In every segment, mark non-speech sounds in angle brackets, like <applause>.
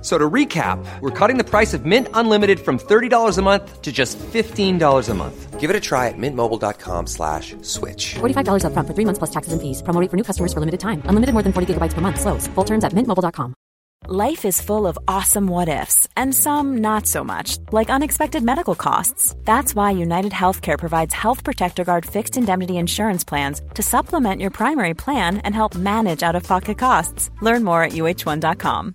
So to recap, we're cutting the price of Mint Unlimited from $30 a month to just $15 a month. Give it a try at mintmobile.com slash switch. $45 up front for three months plus taxes and fees. Promo rate for new customers for limited time. Unlimited more than 40 gigabytes per month. Slows. Full terms at mintmobile.com. Life is full of awesome what ifs and some not so much, like unexpected medical costs. That's why United Healthcare provides Health Protector Guard fixed indemnity insurance plans to supplement your primary plan and help manage out-of-pocket costs. Learn more at uh1.com.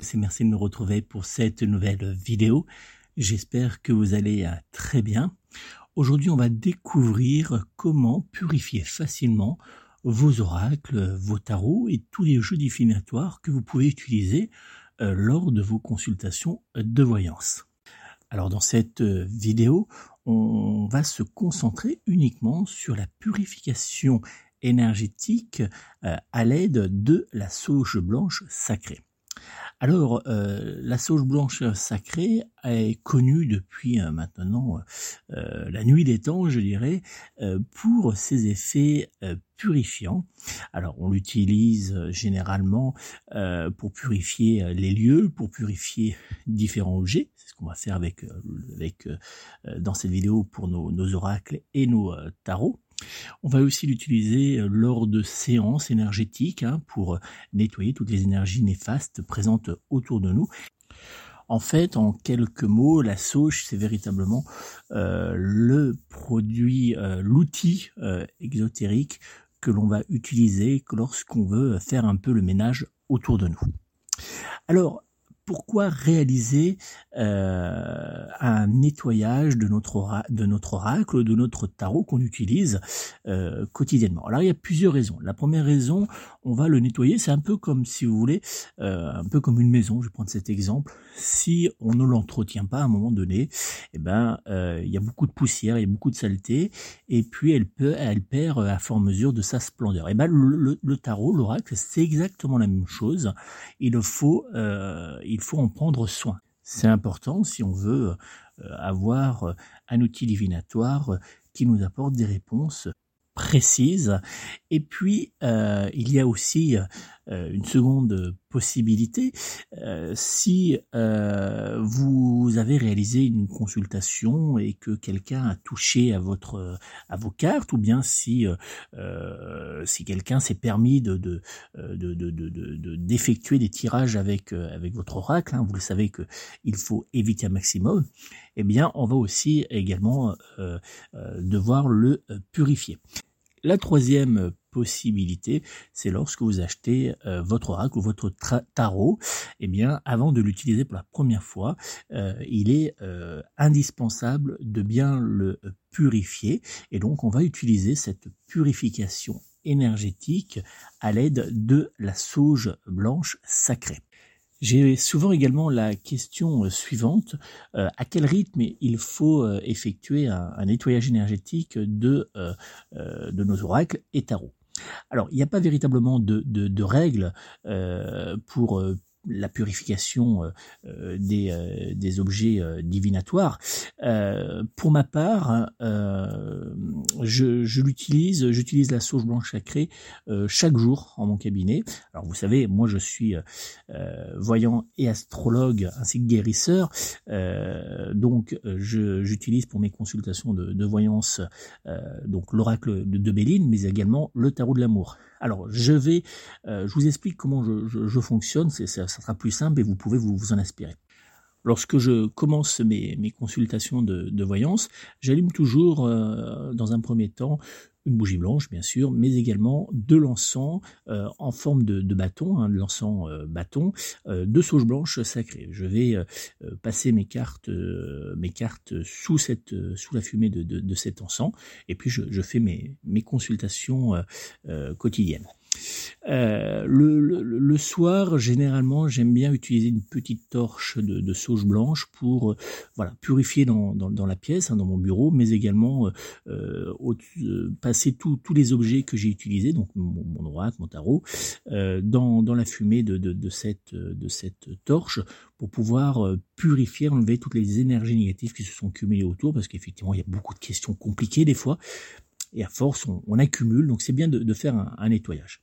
C'est merci de me retrouver pour cette nouvelle vidéo. J'espère que vous allez euh, très bien. Aujourd'hui, on va découvrir comment purifier facilement vos oracles, vos tarots et tous les jeux divinatoires que vous pouvez utiliser euh, lors de vos consultations de voyance. Alors dans cette euh, vidéo, on va se concentrer uniquement sur la purification énergétique à l'aide de la sauge blanche sacrée. Alors, euh, la sauge blanche sacrée est connue depuis euh, maintenant euh, la nuit des temps, je dirais, pour ses effets purifiants. Alors, on l'utilise généralement pour purifier les lieux, pour purifier différents objets. C'est ce qu'on va faire avec, dans cette vidéo pour nos oracles et nos tarots. On va aussi l'utiliser euh, lors de séances énergétiques hein, pour euh, nettoyer toutes les énergies néfastes présentes autour de nous. En fait, en quelques mots, la sauge, c'est véritablement euh, le produit, l'outil exotérique que l'on va utiliser lorsqu'on veut faire un peu le ménage autour de nous. Alors, pourquoi réaliser euh, un nettoyage de notre, de oracle, de notre tarot qu'on utilise euh, quotidiennement Alors il y a plusieurs raisons. La première raison, on va le nettoyer, c'est un peu comme si vous voulez, euh, un peu comme une maison. Je vais prendre cet exemple. Si on ne l'entretient pas à un moment donné, eh ben il y a beaucoup de poussière, il y a beaucoup de saleté, et puis elle peut, elle perd à fort mesure de sa splendeur. Et eh ben le, le tarot, l'oracle, c'est exactement la même chose. Il faut, il il faut en prendre soin. C'est important si on veut euh, avoir un outil divinatoire qui nous apporte des réponses précises. Et puis, euh, il y a aussi euh, une seconde possibilité. Euh, si euh, vous avez réalisé une consultation et que quelqu'un a touché à votre à vos cartes, ou bien si euh, si quelqu'un s'est permis de de de d'effectuer des tirages avec avec votre oracle, hein, vous le savez que il faut éviter un maximum. Eh bien, on va aussi également devoir le purifier. La troisième possibilité, c'est lorsque vous achetez euh, votre oracle ou votre tarot, eh bien, avant de l'utiliser pour la première fois, euh, il est euh, indispensable de bien le purifier. Et donc, on va utiliser cette purification énergétique à l'aide de la sauge blanche sacrée. J'ai souvent également la question euh, suivante euh, à quel rythme il faut euh, effectuer un, nettoyage énergétique de de nos oracles et tarots? Alors, il n'y a pas véritablement de, de, de règles pour la purification euh, euh, des, euh, des, objets divinatoires. pour ma part, je, l'utilise, j'utilise la sauge blanche sacrée chaque jour en mon cabinet. Alors vous savez, moi je suis voyant et astrologue ainsi que guérisseur, donc j'utilise pour mes consultations de, voyance donc l'oracle de, de Béline, mais également le tarot de l'amour. Alors, je vais, je vous explique comment je, fonctionne, ça, ça, sera plus simple et vous pouvez vous, en inspirer. Lorsque je commence mes, consultations de, voyance, j'allume toujours euh, dans un premier temps une bougie blanche bien sûr, mais également de l'encens euh, en forme de, bâton, hein, de l'encens euh, bâton, de sauge blanche sacrée. Je vais passer mes cartes, mes cartes sous la fumée de, cet encens, et puis je, fais mes consultations quotidiennes. Euh, le, soir, généralement, j'aime bien utiliser une petite torche de, sauge blanche pour euh, voilà purifier dans, la pièce, hein, dans mon bureau, mais également euh, passer tous les objets que j'ai utilisés, donc mon, mon mon tarot, dans, la fumée de, cette, torche pour pouvoir purifier, enlever toutes les énergies négatives qui se sont cumulées autour, parce qu'effectivement, il y a beaucoup de questions compliquées des fois et à force, on, accumule. Donc c'est bien de, faire un nettoyage.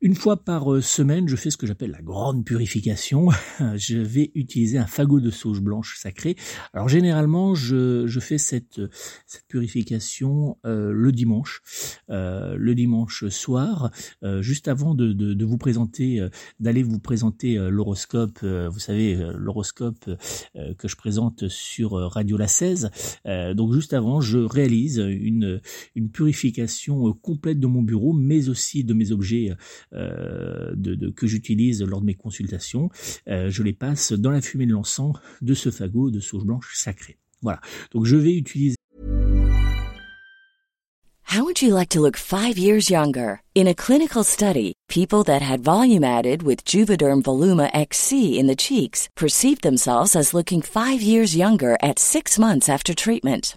Une fois par euh, semaine, je fais ce que j'appelle la grande purification. <laughs> je vais utiliser un fagot de sauge blanche sacrée. Alors généralement, je, je fais cette, cette purification euh, le dimanche, euh, le dimanche soir, juste avant de, de, de vous présenter, d'aller vous présenter l'horoscope. vous savez, l'horoscope que je présente sur Radio La 16. donc juste avant, je réalise une, une purification complète de mon bureau, mais aussi de mes objets de, de, que j'utilise lors de mes consultations, euh, je les passe dans la fumée de l'encens de ce fagot de sauge blanche sacrée. Voilà. Donc je vais utiliser. How would you like to look five years younger? In a clinical study, people that had volume added with Juvederm Voluma XC in the cheeks perceived themselves as looking five years younger at six months after treatment.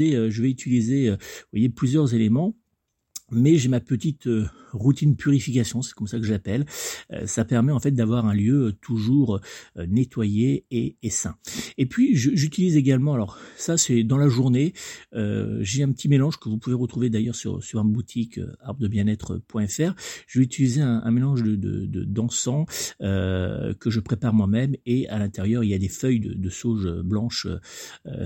Euh, je vais utiliser, euh, plusieurs éléments mais j'ai ma petite euh, routine purification, c'est comme ça que j'appelle. Euh, ça permet en fait d'avoir un lieu toujours euh, nettoyé et, sain. Et puis j'utilise également, alors ça c'est dans la journée, j'ai un petit mélange que vous pouvez retrouver d'ailleurs sur sur une boutique arbredebienêtre.fr. Je vais utiliser un, mélange de d'encens de, que je prépare moi-même et à l'intérieur il y a des feuilles de, de sauge blanche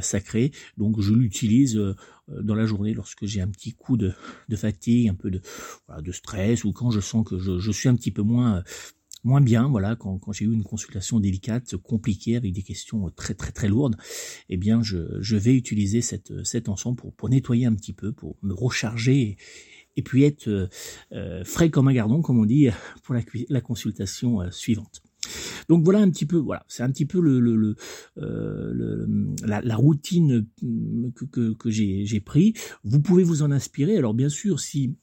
sacrée. Donc je l'utilise dans la journée lorsque j'ai un petit coup de, de fatigue, un peu de, voilà, de stress ou quand je sens que je, suis un petit peu moins moins bien, voilà, quand, quand j'ai eu une consultation délicate, compliquée, avec des questions très très très lourdes, eh bien je, je vais utiliser cette, cet encens pour, pour nettoyer un petit peu, pour me recharger et, puis être euh, frais comme un gardon, comme on dit, <laughs> pour la, consultation euh, suivante. Donc voilà un petit peu, voilà, c'est un petit peu le, le, euh, la, routine que, que, que j'ai pris. Vous pouvez vous en inspirer. Alors bien sûr, si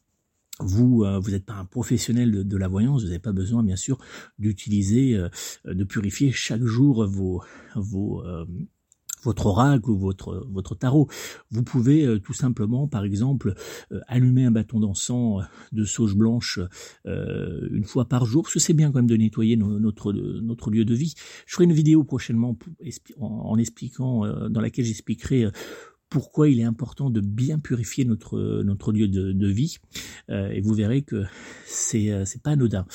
vous euh, vous n'êtes pas un professionnel de, de la voyance, vous n'avez pas besoin bien sûr d'utiliser, euh, de purifier chaque jour vos vos euh, votre oracle ou votre votre tarot. Vous pouvez euh, tout simplement, par exemple, euh, allumer un bâton d'encens euh, de sauge blanche une fois par jour, parce que c'est bien quand même de nettoyer notre notre lieu de vie. Je ferai une vidéo prochainement en, expliquant, dans laquelle j'expliquerai pourquoi il est important de bien purifier notre notre lieu de, de vie et vous verrez que c'est c'est pas anodin.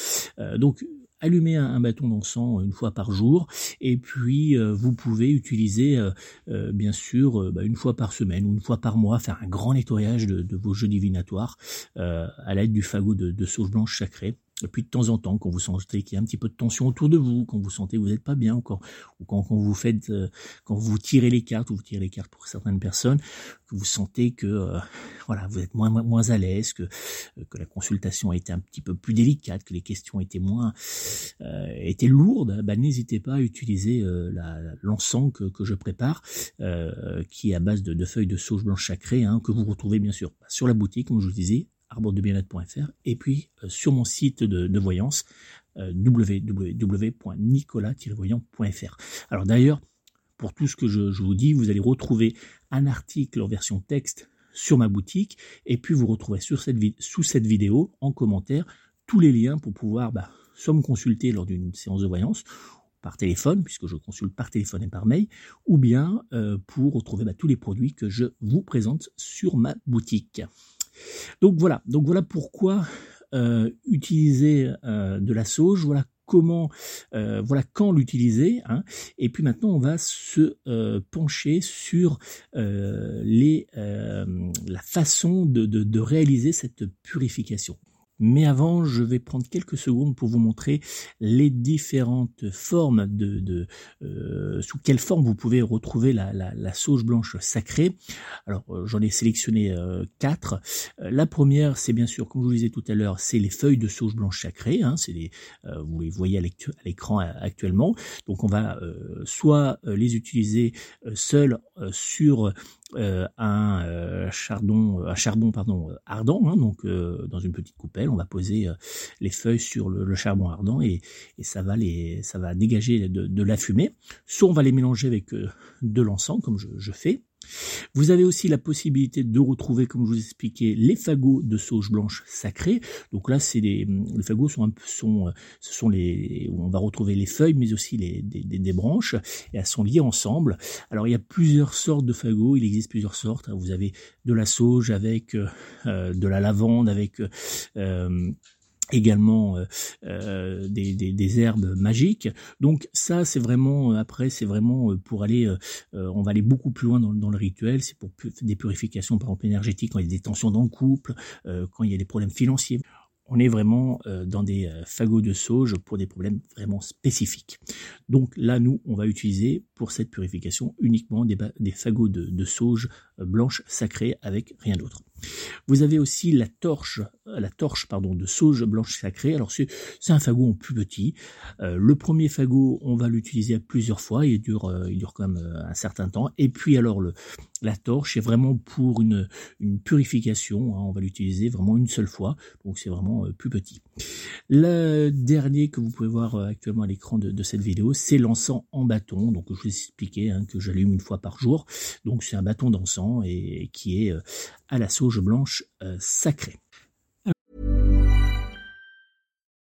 donc allumer un, bâton d'encens une fois par jour et puis euh, vous pouvez utiliser euh, euh, bien sûr bah, une fois par semaine ou une fois par mois faire un grand nettoyage de, vos jeux divinatoires à l'aide du fagot de, sauge blanche sacrée. Et puis de temps en temps, quand vous sentez qu'il y a un petit peu de tension autour de vous, quand vous sentez que vous n'êtes pas bien, ou quand, ou quand, vous faites, euh, quand vous tirez les cartes, ou vous tirez les cartes pour certaines personnes, que vous sentez que euh, voilà, vous êtes moins à l'aise, que euh, que la consultation a été un petit peu plus délicate, que les questions étaient moins étaient lourdes, bah, n'hésitez pas à utiliser l'encens que, que je prépare, qui est à base de, feuilles de sauge blanche sacrée, hein, que vous retrouvez bien sûr sur la boutique, comme je vous disais, arbordebien-être.fr et puis euh, sur mon site de, voyance euh, www.nicolas-voyant.fr. Alors d'ailleurs, pour tout ce que je, vous dis, vous allez retrouver un article en version texte sur ma boutique et puis vous retrouverez sous cette vidéo en commentaire tous les liens pour pouvoir bah, soit me consulter lors d'une séance de voyance par téléphone, puisque je consulte par téléphone et par mail, ou bien euh, pour retrouver bah, tous les produits que je vous présente sur ma boutique. Donc voilà, donc voilà pourquoi euh, utiliser euh, de la sauge, voilà comment, euh, voilà quand l'utiliser. Hein. Et puis maintenant, on va se pencher sur la façon de réaliser cette purification. Mais avant, je vais prendre quelques secondes pour vous montrer les différentes formes de, euh, sous quelle forme vous pouvez retrouver la, la, sauge blanche sacrée. Alors, euh, j'en ai sélectionné euh, quatre. la première, c'est bien sûr, comme je vous disais tout à l'heure, c'est les feuilles de sauge blanche sacrée. Hein, c'est les, vous les voyez à l'écran actuellement. Donc, on va soit les utiliser seuls sur euh, un euh, chardon, un charbon pardon ardent, hein, donc euh, dans une petite coupelle, on va poser les feuilles sur le, charbon ardent et, et, ça va les, ça va dégager de, de, la fumée. Soit on va les mélanger avec de l'encens comme je, je fais, vous avez aussi la possibilité de retrouver, comme je vous expliquais, les fagots de sauge blanche sacrée. Donc là, c'est des, les fagots sont, un, sont, euh, ce sont les, on va retrouver les feuilles, mais aussi les, des, des, branches, et elles sont liées ensemble. Alors il y a plusieurs sortes de fagots, il existe plusieurs sortes. Vous avez de la sauge avec euh, euh de la lavande, avec euh, également euh, euh, des, des, herbes magiques. Donc ça, c'est vraiment, euh, après, c'est vraiment pour aller, on va aller beaucoup plus loin dans, dans le rituel, c'est pour des purifications, par exemple, énergétiques, quand il y a des tensions dans le couple, quand il y a des problèmes financiers. On est vraiment dans des fagots de sauge pour des problèmes vraiment spécifiques. Donc là, nous, on va utiliser pour cette purification uniquement des, des fagots de, de sauge blanche sacrée avec rien d'autre. Vous avez aussi la torche, la torche pardon, de sauge blanche sacrée. Alors c'est un fagot en plus petit. Euh, le premier fagot, on va l'utiliser plusieurs fois. Il dure, euh, il dure quand même euh, un certain temps. Et puis alors le, la torche est vraiment pour une, une purification. Hein. on va l'utiliser vraiment une seule fois. Donc c'est vraiment plus petit. Le dernier que vous pouvez voir actuellement à l'écran de, de, cette vidéo, c'est l'encens en bâton. Donc je vous ai expliqué hein, que j'allume une fois par jour. Donc c'est un bâton d'encens et, et qui est à la sauge blanche euh, sacrée.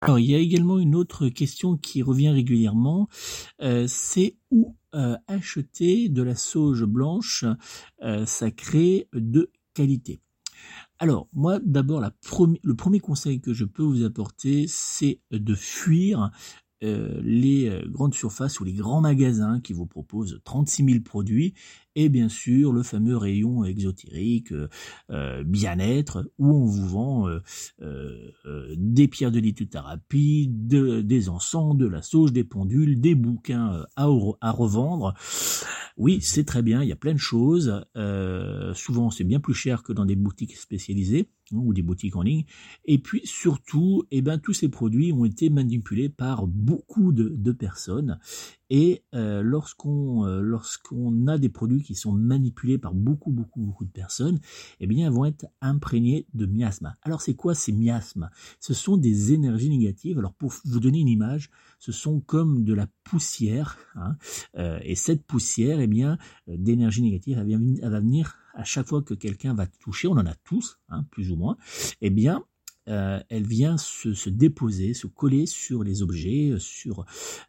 Alors, il y a également une autre question qui revient régulièrement, euh, c'est où euh, acheter de la sauge blanche euh, sacrée de qualité? Alors, moi, d'abord, le premier conseil que je peux vous apporter, c'est de fuir euh, les euh, grandes surfaces ou les grands magasins qui vous proposent 36 000 produits et bien sûr le fameux rayon exotérique euh, bien-être où on vous vend des pierres de lithothérapie, de, des encens, de la sauge, des pendules, des bouquins à, à revendre. Oui, c'est très bien, il y a plein de choses. souvent, c'est bien plus cher que dans des boutiques spécialisées hein, ou des boutiques en ligne. Et puis surtout, eh ben, tous ces produits ont été manipulés par beaucoup de, personnes. Et euh, lorsqu'on euh, lorsqu'on a des produits qui sont manipulés par beaucoup beaucoup beaucoup de personnes, eh bien vont être imprégnées de miasmes. Alors c'est quoi ces miasmes? Ce sont des énergies négatives. Alors pour vous donner une image, ce sont comme de la poussière. Hein, euh, et cette poussière, eh bien d'énergie négative, elle, va venir à chaque fois que quelqu'un va toucher. On en a tous, hein, plus ou moins. Eh bien euh, elle vient se, déposer, se coller sur les objets, sur,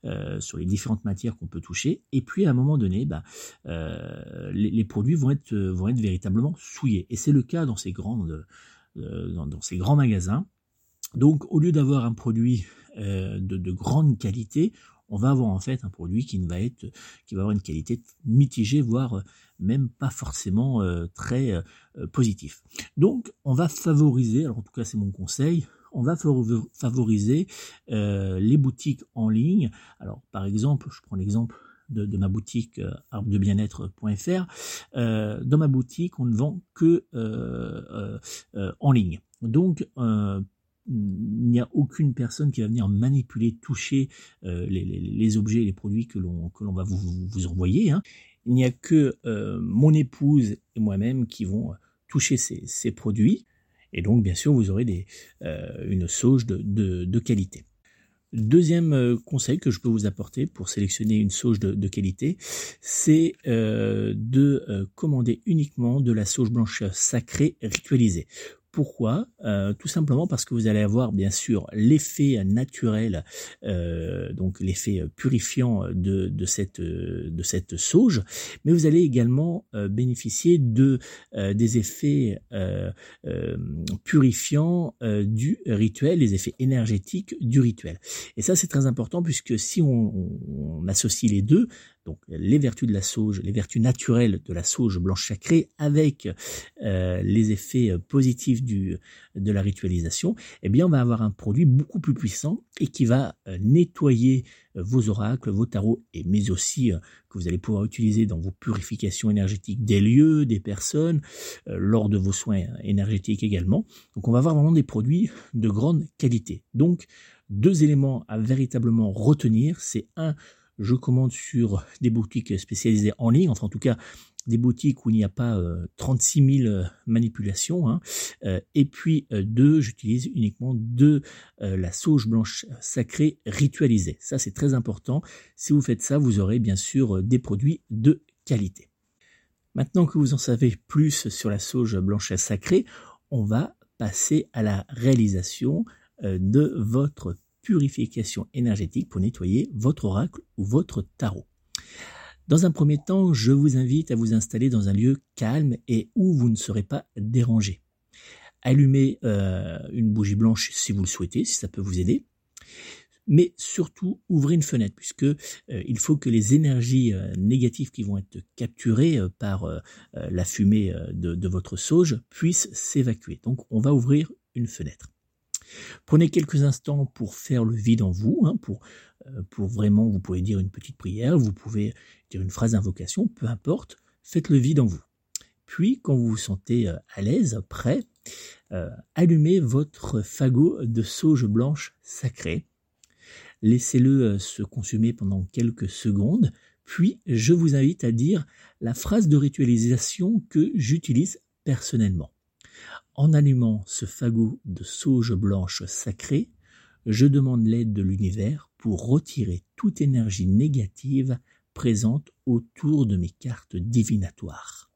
euh, sur les différentes matières qu'on peut toucher. Et puis à un moment donné, bah, euh, les, produits vont être, véritablement souillés. Et c'est le cas dans ces, grands magasins. Donc au lieu d'avoir un produit de grande qualité, on va avoir en fait un produit qui va être, qui va avoir une qualité mitigée, voire même pas forcément euh, très euh, positif. Donc, on va favoriser, alors en tout cas c'est mon conseil, on va favoriser euh, les boutiques en ligne. Alors, par exemple, je prends l'exemple de, ma boutique arbredebien-être.fr. dans ma boutique, on ne vend que en ligne. Donc, il n'y a aucune personne qui va venir manipuler, toucher les, objets et les produits que l'on va vous, envoyer. Hein il n'y a que euh, mon épouse et moi-même qui vont euh, toucher ces, produits. Et donc, bien sûr, vous aurez euh, une sauge de, qualité. Deuxième conseil que je peux vous apporter pour sélectionner une sauge de, qualité, c'est de commander uniquement de la sauge blanche sacrée ritualisée. Pourquoi? Euh, Tout simplement parce que vous allez avoir bien sûr l'effet naturel, euh, donc l'effet purifiant de, cette sauge, mais vous allez également euh, bénéficier de des effets purifiants du rituel, les effets énergétiques du rituel. Et ça c'est très important puisque si on associe les deux, donc les vertus de la sauge, les vertus naturelles de la sauge blanche sacrée avec euh, les effets euh, positifs du, de la ritualisation, eh bien on va avoir un produit beaucoup plus puissant et qui va euh, nettoyer vos oracles, vos tarots, et mais aussi que vous allez pouvoir utiliser dans vos purifications énergétiques des lieux, des personnes, lors de vos soins énergétiques également. Donc on va avoir vraiment des produits de grande qualité. Donc deux éléments à véritablement retenir, c'est un, je commande sur des boutiques spécialisées en ligne, enfin en tout cas des boutiques où il n'y a pas 36 euh, 000 euh, manipulations. Hein. Euh, et puis deux, j'utilise uniquement de la sauge blanche sacrée ritualisée. Ça c'est très important. Si vous faites ça, vous aurez bien sûr des produits de qualité. Maintenant que vous en savez plus sur la sauge blanche sacrée, on va passer à la réalisation de votre purification énergétique pour nettoyer votre oracle ou votre tarot. Dans un premier temps, je vous invite à vous installer dans un lieu calme et où vous ne serez pas dérangé. Allumez euh, une bougie blanche si vous le souhaitez, si ça peut vous aider. Mais surtout, ouvrez une fenêtre, puisque euh, il faut que les énergies euh, négatives qui vont être capturées par la fumée de, de votre sauge puissent s'évacuer. Donc, on va ouvrir une fenêtre. Prenez quelques instants pour faire le vide en vous, hein, pour, euh, pour vraiment, vous pouvez dire une petite prière, vous pouvez dire une phrase d'invocation, peu importe, faites le vide en vous. Puis, quand vous vous sentez euh, à l'aise, prêt, euh, allumez votre fagot de sauge blanche sacrée. Laissez-le se consumer pendant quelques secondes, puis je vous invite à dire la phrase de ritualisation que j'utilise personnellement. En allumant ce fagot de sauge blanche sacrée, je demande l'aide de l'univers pour retirer toute énergie négative présente autour de mes cartes divinatoires.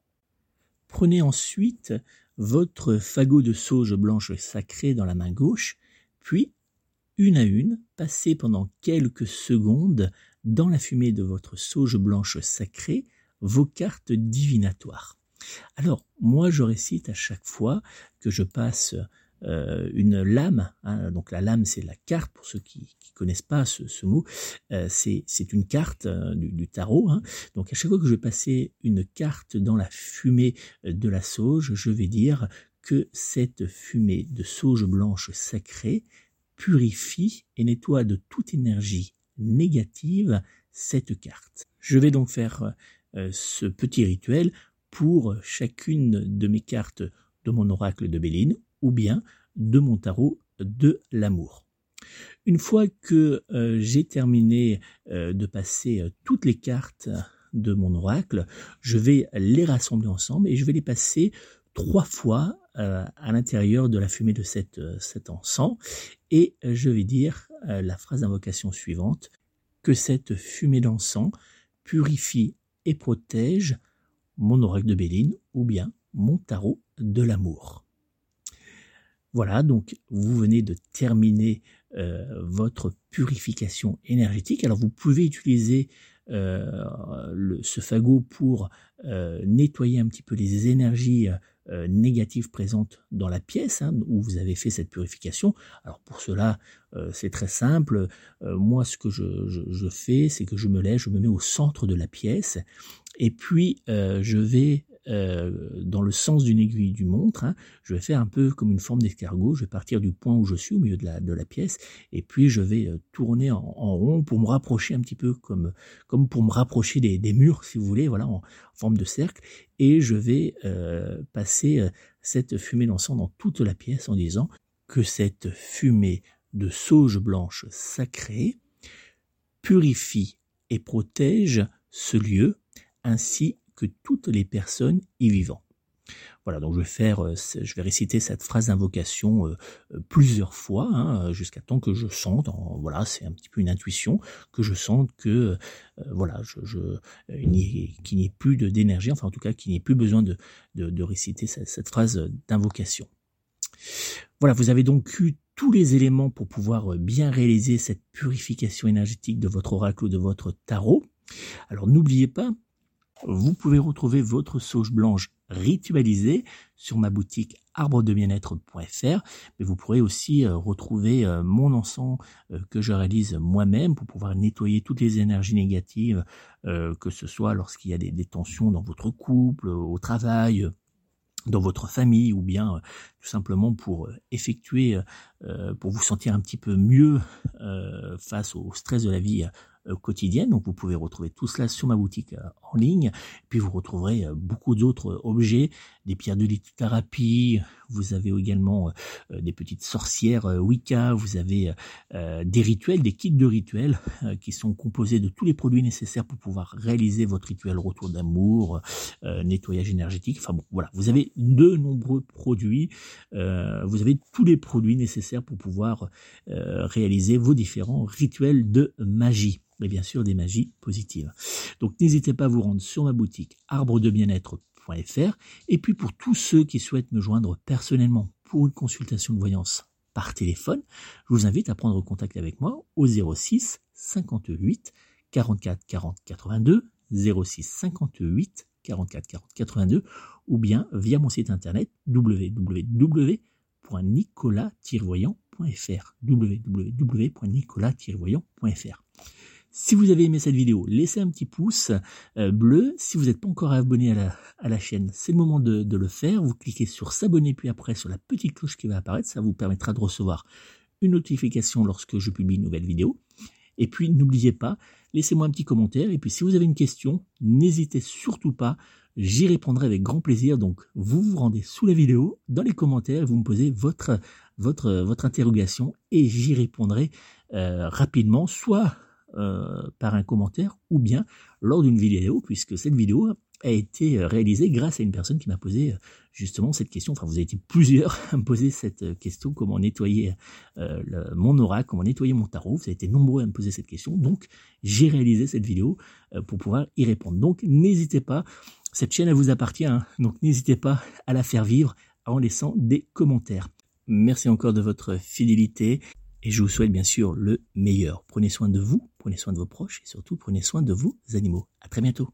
Prenez ensuite votre fagot de sauge blanche sacrée dans la main gauche, puis une à une, passez pendant quelques secondes dans la fumée de votre sauge blanche sacrée vos cartes divinatoires. Alors, moi, je récite à chaque fois que je passe euh, une lame. Hein, donc la lame, c'est la carte, pour ceux qui ne connaissent pas ce, mot. Euh, c'est une carte euh, du, tarot. Hein. Donc à chaque fois que je vais passer une carte dans la fumée de la sauge, je vais dire que cette fumée de sauge blanche sacrée purifie et nettoie de toute énergie négative cette carte. Je vais donc faire ce petit rituel pour chacune de mes cartes de mon oracle de Béline ou bien de mon tarot de l'amour. Une fois que euh, j'ai terminé euh, de passer euh, toutes les cartes de mon oracle, je vais les rassembler ensemble et je vais les passer trois fois à l'intérieur de la fumée de cet encens et je vais dire la phrase d'invocation suivante que cette fumée d'encens purifie et protège mon oracle de Béline ou bien mon tarot de l'amour. Voilà, donc vous venez de terminer euh, votre purification énergétique. Alors vous pouvez utiliser euh, ce fagot pour euh, nettoyer un petit peu les énergies négatives présentes dans la pièce hein, où vous avez fait cette purification. Alors pour cela, c'est très simple. moi, ce que je fais, c'est que je me lève, je me mets au centre de la pièce et puis je vais euh, dans le sens d'une aiguille du montre. Hein. Je vais faire un peu comme une forme d'escargot. Je vais partir du point où je suis, au milieu de la, de la pièce, et puis je vais euh, tourner en, rond pour me rapprocher un petit peu comme, comme pour me rapprocher des, des murs, si vous voulez, voilà, en, forme de cercle. Et je vais euh, passer cette fumée d'encens dans toute la pièce en disant que cette fumée de sauge blanche sacrée purifie et protège ce lieu ainsi que toutes les personnes y vivant. Voilà, donc je vais faire, euh, je vais réciter cette phrase d'invocation euh, euh, plusieurs fois, hein, jusqu'à temps que je sente, voilà, c'est un petit peu une intuition, que je sente que, voilà, je, je qu'il n'y ait plus d'énergie, enfin en tout cas qu'il n'y ait plus besoin de, de, réciter cette, cette phrase d'invocation. Voilà, vous avez donc eu tous les éléments pour pouvoir bien réaliser cette purification énergétique de votre oracle ou de votre tarot. Alors n'oubliez pas vous pouvez retrouver votre sauge blanche ritualisée sur ma boutique arbredebien-être.fr, mais vous pourrez aussi euh, retrouver euh, mon encens euh, que je réalise moi-même pour pouvoir nettoyer toutes les énergies négatives, que ce soit lorsqu'il y a des, tensions dans votre couple, au travail, dans votre famille ou bien tout simplement pour effectuer, pour vous sentir un petit peu mieux face au stress de la vie quotidienne. Donc vous pouvez retrouver tout cela sur ma boutique en ligne. Puis vous retrouverez euh, beaucoup d'autres objets, des pierres de lithothérapie, vous avez également des petites sorcières Wicca, vous avez des rituels, des kits de rituels qui sont composés de tous les produits nécessaires pour pouvoir réaliser votre rituel retour d'amour, nettoyage énergétique. Enfin bon, voilà, vous avez de nombreux produits, vous avez tous les produits nécessaires pour pouvoir réaliser vos différents rituels de magie mais bien sûr des magies positives. Donc n'hésitez pas à vous sur ma boutique arbredebien-être.fr et puis pour tous ceux qui souhaitent me joindre personnellement pour une consultation de voyance par téléphone, je vous invite à prendre contact avec moi au 06 58 44 40 82 06 58 44 40 82 ou bien via mon site internet www.nicolas-voyant.fr www.nicolas-voyant.fr si vous avez aimé cette vidéo, laissez un petit pouce euh, bleu. Si vous n'êtes pas encore abonné à la, à la chaîne, c'est le moment de, de, le faire. Vous cliquez sur s'abonner puis après sur la petite cloche qui va apparaître. Ça vous permettra de recevoir une notification lorsque je publie une nouvelle vidéo. Et puis n'oubliez pas, laissez-moi un petit commentaire. Et puis si vous avez une question, n'hésitez surtout pas. J'y répondrai avec grand plaisir. Donc vous vous rendez sous la vidéo, dans les commentaires, vous me posez votre, votre, votre interrogation et j'y répondrai euh, rapidement, soit euh, par un commentaire ou bien lors d'une vidéo, puisque cette vidéo a été euh, réalisée grâce à une personne qui m'a posé euh, justement cette question. Enfin, vous avez été plusieurs <laughs> à me poser cette question comment nettoyer mon aura, comment nettoyer mon tarot? Vous avez été nombreux à me poser cette question. Donc, j'ai réalisé cette vidéo pour pouvoir y répondre. Donc, n'hésitez pas. Cette chaîne, elle vous appartient. Hein. donc, n'hésitez pas à la faire vivre en laissant des commentaires. Merci encore de votre fidélité et je vous souhaite bien sûr le meilleur. Prenez soin de vous, prenez soin de vos proches et surtout prenez soin de vos animaux. À très bientôt.